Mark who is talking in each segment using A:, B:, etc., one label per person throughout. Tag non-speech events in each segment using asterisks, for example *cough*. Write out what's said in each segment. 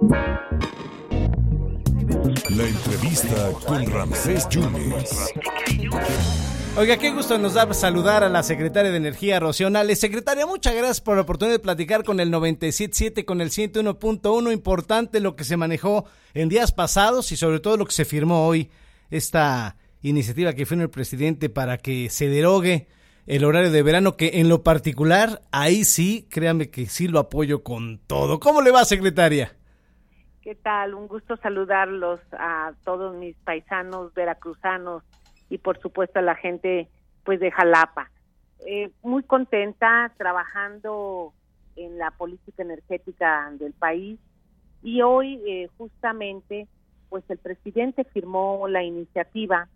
A: La entrevista con Ramsés Yunes.
B: Oiga, qué gusto nos da saludar a la secretaria de Energía, Rocío Nales. Secretaria, muchas gracias por la oportunidad de platicar con el 97.7, con el 101.1. Importante lo que se manejó en días pasados y sobre todo lo que se firmó hoy, esta iniciativa que firmó el presidente para que se derogue el horario de verano, que en lo particular, ahí sí, créame que sí lo apoyo con todo. ¿Cómo le va, secretaria?
C: ¿Qué tal? Un gusto saludarlos a todos mis paisanos veracruzanos y por supuesto a la gente pues de Jalapa. Eh, muy contenta trabajando en la política energética del país y hoy eh, justamente pues el presidente firmó la iniciativa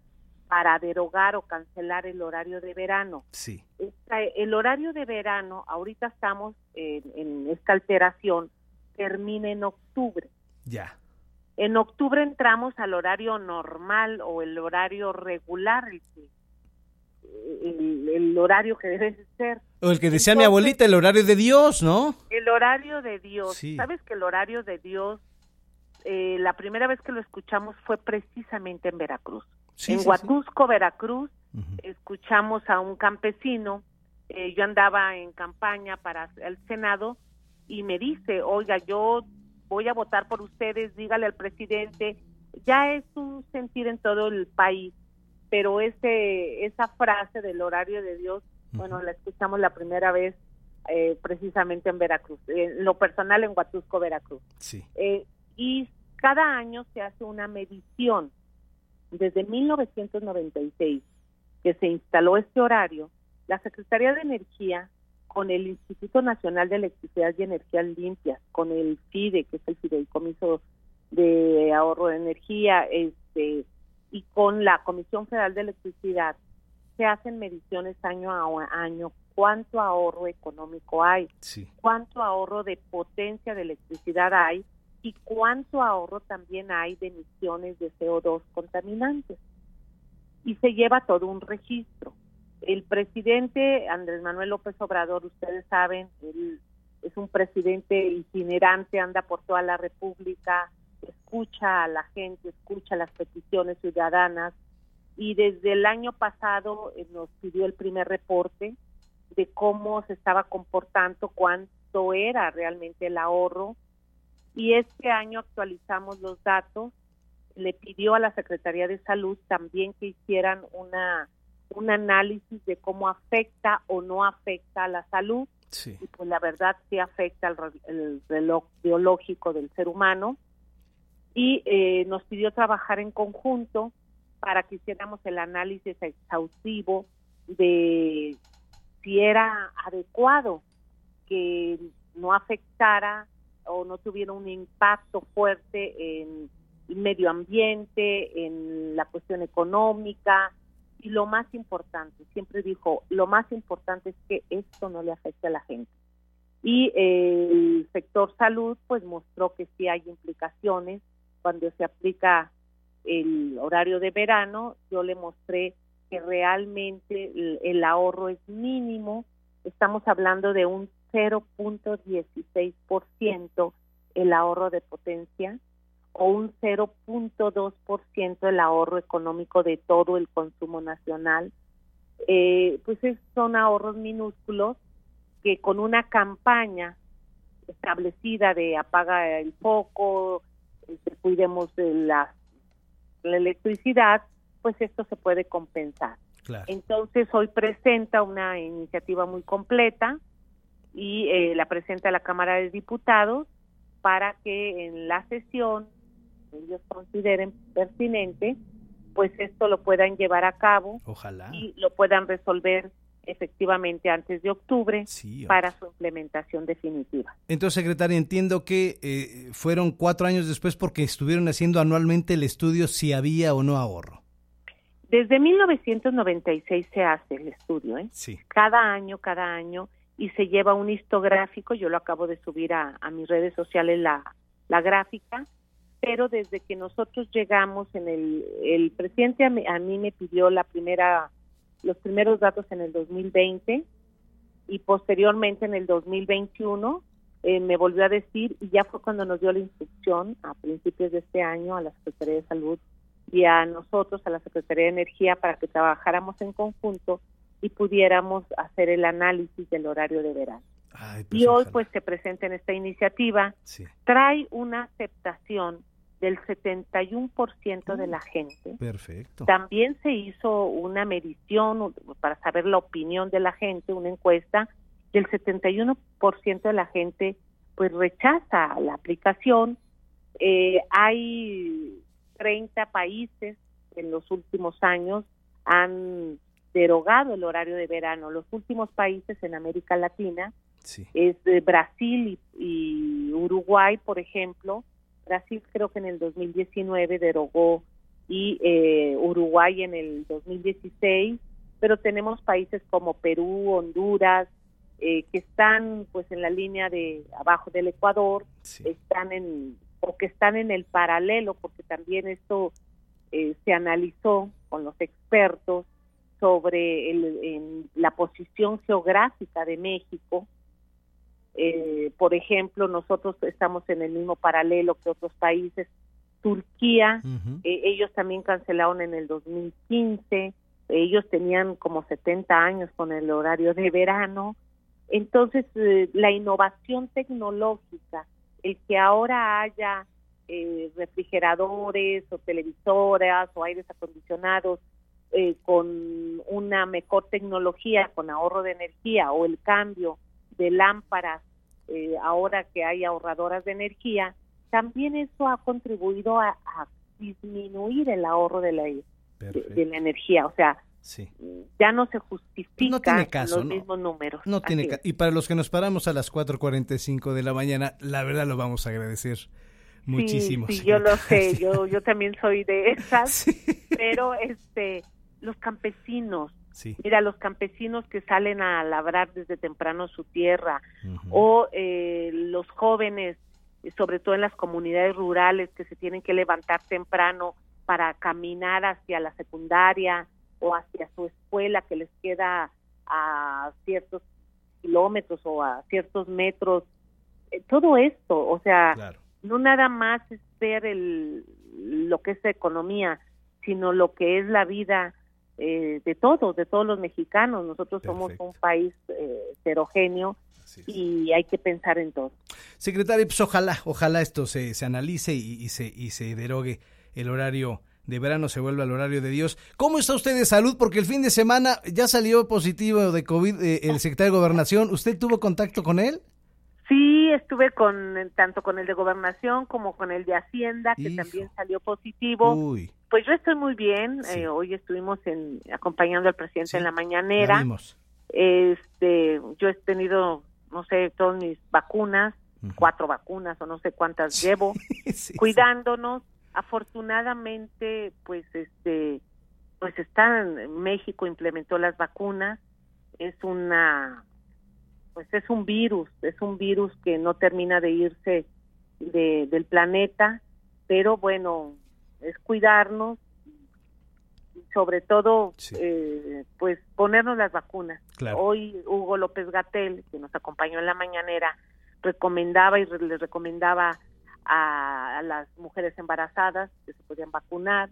C: para derogar o cancelar el horario de verano.
B: Sí.
C: el horario de verano, ahorita estamos en esta alteración, termina en octubre.
B: Ya.
C: En octubre entramos al horario normal o el horario regular, el, el, horario que debe ser.
B: O el que decía mi abuelita, el horario de Dios, ¿no?
C: El horario de Dios. ¿Sabes que el horario de Dios, eh, la primera vez que lo escuchamos fue precisamente en Veracruz? en Huatusco, Veracruz, escuchamos a un campesino, eh, yo andaba en campaña para el Senado y me dice, oiga, yo voy a votar por ustedes, dígale al presidente, ya es un sentir en todo el país, pero ese esa frase del horario de Dios, bueno, la escuchamos la primera vez eh, precisamente en Veracruz, en lo personal en Huatusco, Veracruz.
B: Sí.
C: Eh, y cada año se hace una medición. Desde 1996 que se instaló este horario, la Secretaría de Energía con el Instituto Nacional de Electricidad y Energías Limpias, con el FIDE, que es el Fideicomiso de Ahorro de Energía, este, y con la Comisión Federal de Electricidad, se hacen mediciones año a año cuánto ahorro económico hay, cuánto ahorro de potencia de electricidad hay y cuánto ahorro también hay de emisiones de CO2 contaminantes. Y se lleva todo un registro. El presidente Andrés Manuel López Obrador, ustedes saben, él es un presidente itinerante, anda por toda la República, escucha a la gente, escucha las peticiones ciudadanas y desde el año pasado eh, nos pidió el primer reporte de cómo se estaba comportando, cuánto era realmente el ahorro y este año actualizamos los datos, le pidió a la Secretaría de Salud también que hicieran una un análisis de cómo afecta o no afecta a la salud. Y pues la verdad sí afecta el, reloj biológico del ser humano. Y eh, nos pidió trabajar en conjunto para que hiciéramos el análisis exhaustivo de si era adecuado que no afectara o no tuviera un impacto fuerte en el medio ambiente, en la cuestión económica, y lo más importante, siempre dijo, lo más importante es que esto no le afecte a la gente. Y el sector salud pues mostró que sí hay implicaciones. Cuando se aplica el horario de verano, yo le mostré que realmente el, ahorro es mínimo, estamos hablando de un 0.16% el ahorro de potencia, o un 0.2% el ahorro económico de todo el consumo nacional. Eh, pues son ahorros minúsculos que con una campaña establecida de apaga el foco, este, cuidemos de la, electricidad, pues esto se puede compensar. Entonces hoy presenta una iniciativa muy completa y eh, la presenta a la Cámara de Diputados para que en la sesión ellos consideren pertinente, pues esto lo puedan llevar a cabo
B: Ojalá.
C: y lo puedan resolver efectivamente antes de octubre para su implementación definitiva.
B: Entonces, secretaria, entiendo que eh, fueron cuatro años después porque estuvieron haciendo anualmente el estudio si había o no ahorro.
C: Desde 1996 se hace el estudio, ¿eh?
B: Sí.
C: Cada año, cada año, y se lleva un histográfico, yo lo acabo de subir a, a mis redes sociales la, la gráfica, pero desde que nosotros llegamos en el, el presidente a mí, me pidió la primera, los primeros datos en el 2020 y posteriormente en el 2021 eh, me volvió a decir y ya fue cuando nos dio la instrucción a principios de este año a la Secretaría de Salud y a nosotros, a la Secretaría de Energía, para que trabajáramos en conjunto y pudiéramos hacer el análisis del horario de verano.
B: pues
C: y hoy pues se presenta en esta iniciativa, trae una aceptación del 71% de la gente.
B: Perfecto.
C: También se hizo una medición para saber la opinión de la gente, una encuesta, y el 71% de la gente pues rechaza la aplicación. Eh, hay 30 países en los últimos años han derogado el horario de verano. Los últimos países en América Latina es Brasil y, Uruguay, por ejemplo. Brasil creo que en el 2019 derogó y eh, Uruguay en el 2016, pero tenemos países como Perú, Honduras, eh, que están pues en la línea de abajo del Ecuador, están en o que están en el paralelo, porque también esto eh, se analizó con los expertos sobre el, la posición geográfica de México. Eh, por ejemplo, nosotros estamos en el mismo paralelo que otros países. Turquía, eh, ellos también cancelaron en el 2015, ellos tenían como 70 años con el horario de verano. Entonces, eh, la innovación tecnológica, el que ahora haya refrigeradores o televisoras o aires acondicionados eh, con una mejor tecnología, con ahorro de energía o el cambio de lámparas, eh, ahora que hay ahorradoras de energía, también eso ha contribuido a, disminuir el ahorro de la, de, la energía. O sea, ya no se justifican los mismos números.
B: No tiene y para los que nos paramos a las 4.45 de la mañana, la verdad lo vamos a agradecer muchísimo.
C: Sí, *laughs* yo lo sé, yo, yo también soy de esas, *laughs* pero este los campesinos. Mira, los campesinos que salen a labrar desde temprano su tierra o eh, los jóvenes, sobre todo en las comunidades rurales, que se tienen que levantar temprano para caminar hacia la secundaria o hacia su escuela que les queda a ciertos kilómetros o a ciertos metros. Eh, todo esto, o sea, no nada más es ver el, lo que es la economía, sino lo que es la vida eh, de todos, de todos los mexicanos. Nosotros somos un país eh, heterogéneo y hay que pensar en todo.
B: Secretario, pues ojalá, ojalá esto se, se analice y, se, y se derogue el horario de verano se vuelve al horario de Dios. ¿Cómo está usted de salud? Porque el fin de semana ya salió positivo de COVID eh, el secretario de Gobernación. ¿Usted tuvo contacto con él?
C: Sí, estuve con tanto con el de Gobernación como con el de Hacienda, que también salió positivo. Uy. Pues yo estoy muy bien. Eh, hoy estuvimos en, acompañando al presidente en la mañanera. Este, yo he tenido, no sé, todas mis vacunas, cuatro vacunas o no sé cuántas llevo, *laughs* cuidándonos. Afortunadamente, pues este, pues están, México implementó las vacunas. Es una, pues es un virus, es un virus que no termina de irse del planeta, pero bueno, es cuidarnos y sobre todo eh, pues ponernos las vacunas. Hoy Hugo López Gatel, que nos acompañó en la mañanera, recomendaba y le recomendaba a, las mujeres embarazadas que se podían vacunar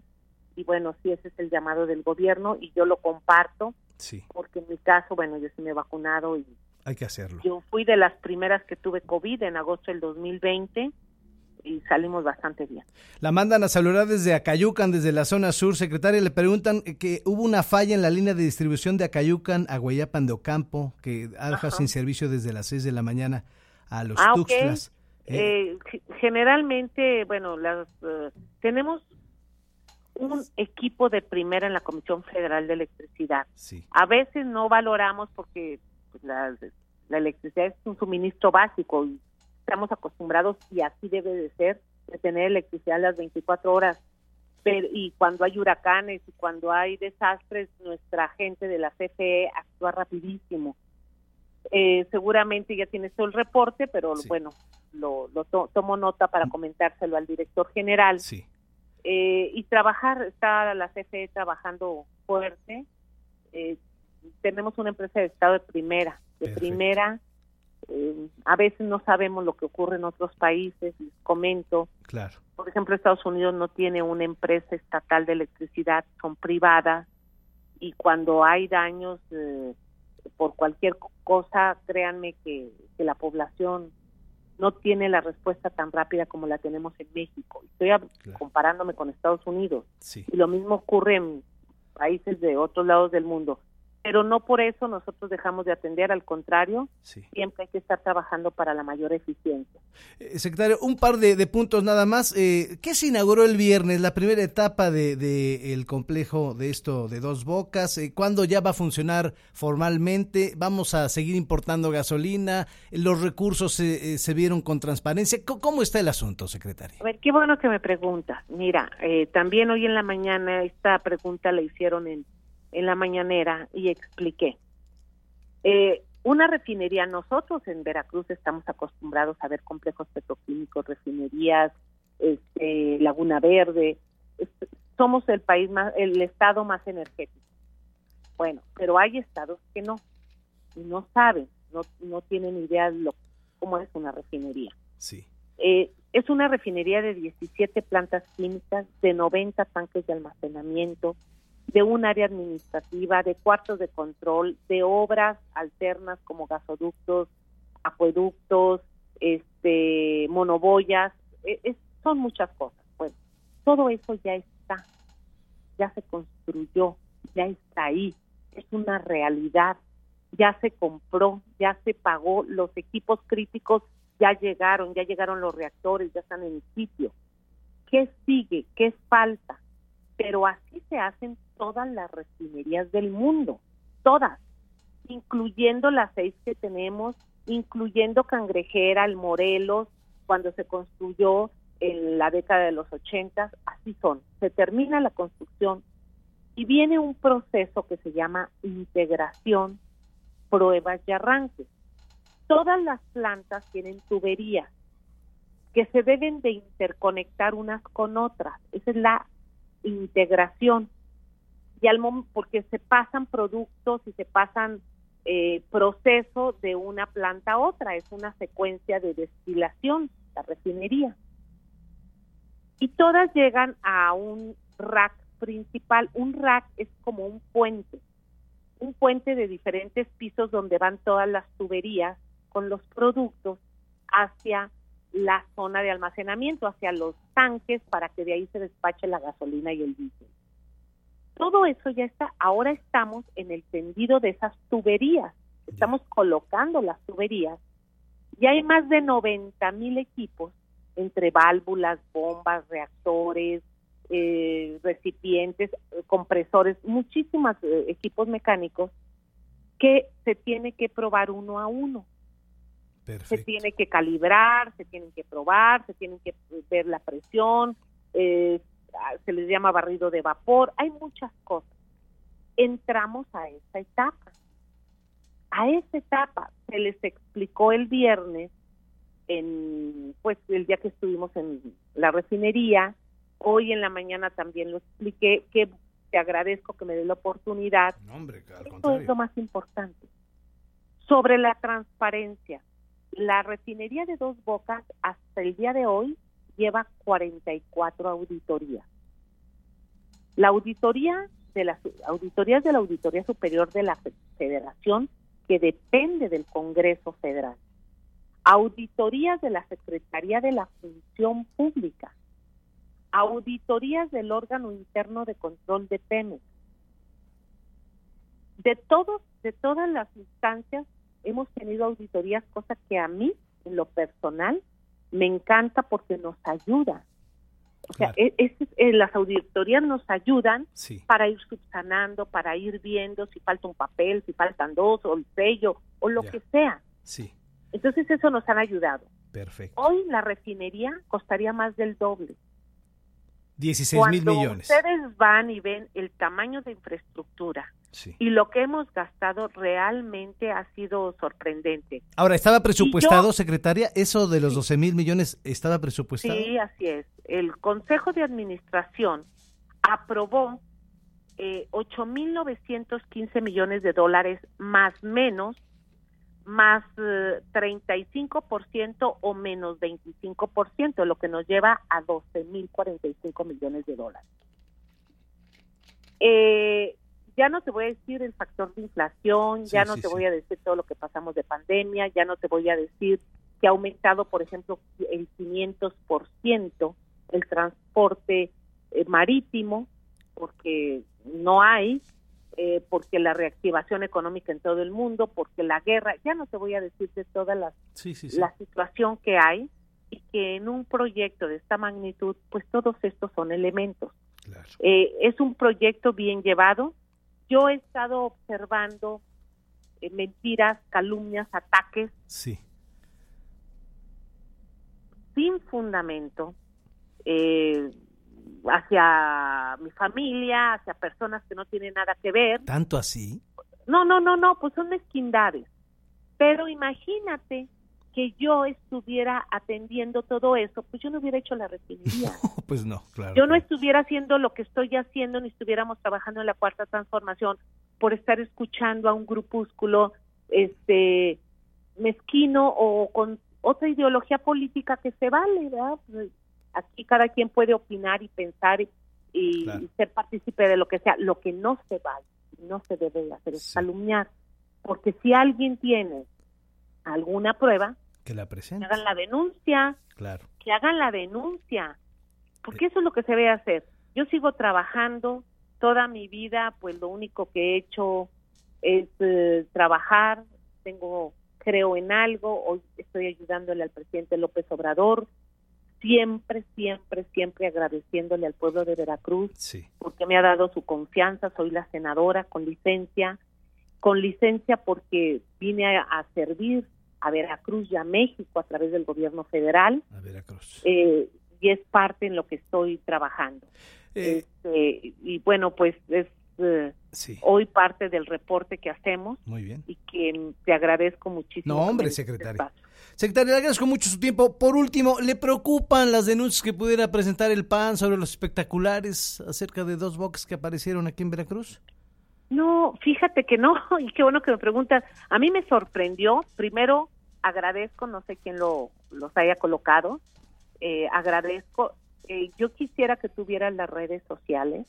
C: y bueno, sí, ese es el llamado del gobierno y yo lo comparto sí. porque en mi caso, bueno, yo sí me he vacunado y
B: hay que hacerlo.
C: Yo fui de las primeras que tuve COVID en agosto del 2020 y salimos bastante bien.
B: La mandan a saludar desde Acayucan, desde la zona sur. Secretaria, le preguntan que hubo una falla en la línea de distribución de Acayucan a Guayapan de Ocampo, que ha dejado sin servicio desde las 6 de la mañana a los ah, Tuxtlas.
C: ¿eh? Eh, generalmente, bueno, las, eh, tenemos un equipo de primera en la Comisión Federal de Electricidad. A veces no valoramos porque pues, la, la electricidad es un suministro básico y estamos acostumbrados y así debe de ser, de tener electricidad las 24 horas. Pero, y cuando hay huracanes y cuando hay desastres, nuestra gente de la CFE actúa rapidísimo. Eh, seguramente ya tienes todo el reporte, pero bueno, lo, tomo nota para comentárselo al director general. Sí. Eh, y trabajar, está la CFE trabajando fuerte. Eh, tenemos una empresa de estado de primera, de primera eh, a veces no sabemos lo que ocurre en otros países, les comento.
B: Claro.
C: Por ejemplo, Estados Unidos no tiene una empresa estatal de electricidad, son privadas y cuando hay daños eh, por cualquier cosa, créanme que, que, la población no tiene la respuesta tan rápida como la tenemos en México. Estoy claro. comparándome con Estados Unidos
B: sí.
C: y lo mismo ocurre en países de otros lados del mundo pero no por eso nosotros dejamos de atender, al contrario,
B: sí.
C: siempre hay que estar trabajando para la mayor eficiencia.
B: Eh, secretario, un par de, de puntos nada más. Eh, ¿Qué se inauguró el viernes, la primera etapa de, de el complejo de esto de Dos Bocas? Eh, ¿Cuándo ya va a funcionar formalmente? ¿Vamos a seguir importando gasolina? ¿Los recursos se, se vieron con transparencia? ¿Cómo está el asunto, secretario?
C: A ver, qué bueno que me pregunta. Mira, eh, también hoy en la mañana esta pregunta la hicieron en en la mañanera y expliqué. Eh, una refinería, nosotros en Veracruz estamos acostumbrados a ver complejos petroquímicos, refinerías, este, Laguna Verde, este, somos el país más, el estado más energético. Bueno, pero hay estados que no, y no saben, no, no tienen idea de lo, cómo es una refinería.
B: Sí.
C: Eh, es una refinería de 17 plantas químicas, de 90 tanques de almacenamiento, de un área administrativa, de cuartos de control, de obras alternas como gasoductos, acueductos, este, monoboyas, es, son muchas cosas. Bueno, todo eso ya está, ya se construyó, ya está ahí, es una realidad, ya se compró, ya se pagó, los equipos críticos ya llegaron, ya llegaron los reactores, ya están en el sitio. ¿Qué sigue? ¿Qué falta? Pero así se hacen todas las refinerías del mundo, todas, incluyendo las seis que tenemos, incluyendo Cangrejera, el Morelos, cuando se construyó en la década de los ochentas, así son. Se termina la construcción y viene un proceso que se llama integración, pruebas y arranques. Todas las plantas tienen tuberías que se deben de interconectar unas con otras. Esa es la integración y al porque se pasan productos y se pasan eh, proceso de una planta a otra, es una secuencia de destilación, la refinería. Y todas llegan a un rack principal. Un rack es como un puente, un puente de diferentes pisos donde van todas las tuberías con los productos hacia la zona de almacenamiento, hacia los tanques para que de ahí se despache la gasolina y el diésel. Todo eso ya está, ahora estamos en el tendido de esas tuberías, estamos colocando las tuberías y hay más de 90 mil equipos entre válvulas, bombas, reactores, eh, recipientes, compresores, muchísimos eh, equipos mecánicos que se tiene que probar uno a uno.
B: Perfecto.
C: Se tiene que calibrar, se tienen que probar, se tienen que ver la presión, eh, se les llama barrido de vapor, hay muchas cosas. Entramos a esa etapa. A esa etapa se les explicó el viernes, en, pues el día que estuvimos en la refinería, hoy en la mañana también lo expliqué, que te agradezco que me dé la oportunidad.
B: No, hombre,
C: Esto es lo más importante. Sobre la transparencia, la refinería de Dos Bocas hasta el día de hoy lleva 44 auditorías. La auditoría de las auditorías de la Auditoría Superior de la Federación, que depende del Congreso Federal. Auditorías de la Secretaría de la Función Pública. Auditorías del órgano interno de control de Pemex. De todos, de todas las instancias hemos tenido auditorías, cosa que a mí, en lo personal, me encanta porque nos ayuda. O sea, es, es- eh, las auditorías nos ayudan
B: Sí.
C: para ir subsanando, para ir viendo si falta un papel, si faltan dos, o el sello, o lo
B: Ya.
C: que sea.
B: Sí,
C: Entonces eso nos han ayudado.
B: perfecto.
C: Hoy la refinería costaría más del doble.
B: 16 mil millones.
C: ustedes van y ven el tamaño de infraestructura
B: Sí.
C: y lo que hemos gastado realmente ha sido sorprendente.
B: Ahora, ¿estaba presupuestado,
C: yo-
B: secretaria? ¿Eso de los 12 mil millones estaba presupuestado?
C: Sí, así es. El Consejo de Administración aprobó eh, 8.915 millones de dólares más menos más 35% eh, o menos 25%, lo que nos lleva a 12.045 millones de dólares. Eh, ya no te voy a decir el factor de inflación, ya no te voy a decir todo lo que pasamos de pandemia, ya no te voy a decir que ha aumentado, por ejemplo, el 500% el transporte eh, marítimo, porque no hay, eh, porque la reactivación económica en todo el mundo, porque la guerra, ya no te voy a decir de toda la, la situación que hay y que en un proyecto de esta magnitud, pues todos estos son elementos. Eh, es un proyecto bien llevado. Yo he estado observando eh, mentiras, calumnias, ataques.
B: Sí.
C: Sin fundamento. Eh, hacia mi familia, hacia personas que no tienen nada que ver.
B: ¿Tanto así?
C: No, no, no, no, pues son mezquindades. Pero imagínate que yo estuviera atendiendo todo eso, pues yo no hubiera hecho la refinería. *laughs*
B: pues no, claro.
C: Yo no estuviera haciendo lo que estoy haciendo, ni estuviéramos trabajando en la cuarta transformación por estar escuchando a un grupúsculo este mezquino o con otra ideología política que se vale, ¿verdad? Pues, aquí cada quien puede opinar y pensar y, ser partícipe de lo que sea. Lo que no se vale, no se debe hacer es calumniar, porque si alguien tiene alguna prueba,
B: que la presente.
C: hagan la denuncia.
B: Claro.
C: Que hagan la denuncia. Porque eso es lo que se debe hacer. Yo sigo trabajando toda mi vida, pues lo único que he hecho es eh, trabajar. Tengo, creo en algo. Hoy estoy ayudándole al presidente López Obrador. Siempre, siempre, siempre agradeciéndole al pueblo de Veracruz porque me ha dado su confianza. Soy la senadora con licencia, con licencia porque vine a servir a Veracruz y a México a través del gobierno federal.
B: A Veracruz.
C: Eh, y es parte en lo que estoy trabajando. Eh, este, y bueno, pues es eh, hoy parte del reporte que hacemos.
B: Muy bien.
C: Y que te agradezco muchísimo.
B: No, hombre, secretario. Secretario, le agradezco mucho su tiempo. Por último, ¿le preocupan las denuncias que pudiera presentar el PAN sobre los espectaculares acerca de dos box que aparecieron aquí en Veracruz?
C: No, fíjate que no, *laughs* y qué bueno que me preguntas. A mí me sorprendió, primero agradezco, no sé quién lo, los haya colocado, eh, agradezco, eh, yo quisiera que tuvieran las redes sociales,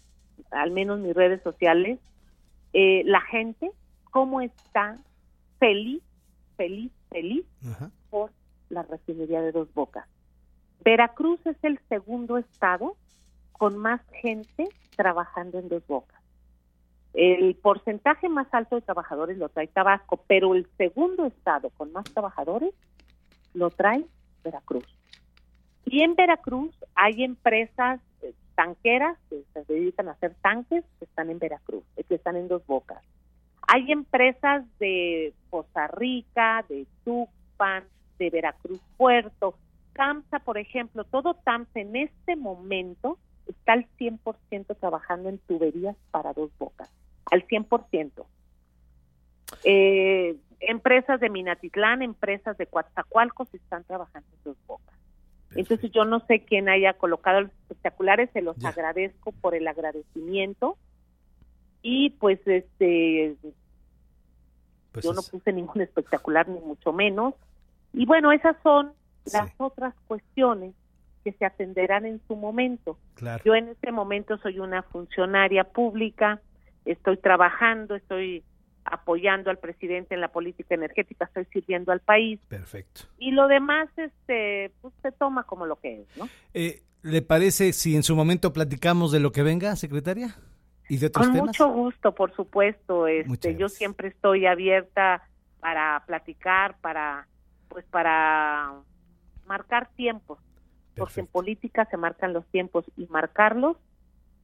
C: al menos mis redes sociales, eh, la gente, cómo está feliz, feliz, feliz por la refinería de Dos Bocas. Veracruz es el segundo estado con más gente trabajando en Dos Bocas. El porcentaje más alto de trabajadores lo trae Tabasco, pero el segundo estado con más trabajadores lo trae Veracruz. Y en Veracruz hay empresas eh, tanqueras que se dedican a hacer tanques que están en Veracruz, eh, que están en Dos Bocas. Hay empresas de Poza Rica, de Tuxpan, de Veracruz Puerto, CAMSA, por ejemplo, todo TAMSA en este momento está al 100% trabajando en tuberías para Dos Bocas al 100%. Eh, empresas de Minatitlán, empresas de Coatzacoalcos están trabajando en dos bocas. Entonces yo no sé quién haya colocado los espectaculares, se los agradezco por el agradecimiento y pues este pues yo no puse ningún espectacular ni mucho menos y bueno esas son las otras cuestiones que se atenderán en su momento. Yo en este momento soy una funcionaria pública, estoy trabajando, estoy apoyando al presidente en la política energética, estoy sirviendo al país.
B: Perfecto.
C: Y lo demás, este, pues se toma como lo que es, ¿no?
B: Eh, ¿Le parece si en su momento platicamos de lo que venga, secretaria? ¿Y de otros
C: Con mucho gusto, por supuesto. Este, yo siempre estoy abierta para platicar, para, pues, para marcar tiempos, porque en política se marcan los tiempos y marcarlos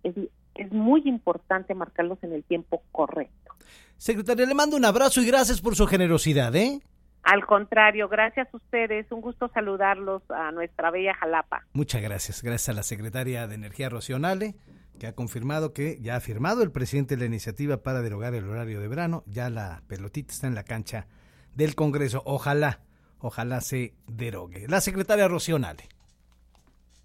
C: es es muy importante marcarlos en el tiempo correcto.
B: Secretaria, le mando un abrazo y gracias por su generosidad, ¿eh?
C: Al contrario, gracias a ustedes. Un gusto saludarlos a nuestra bella Jalapa.
B: Muchas gracias. Gracias a la secretaria de Energía Rocionale, que ha confirmado que ya ha firmado el presidente de la iniciativa para derogar el horario de verano. Ya la pelotita está en la cancha del Congreso. Ojalá, ojalá se derogue. La secretaria Rocionale.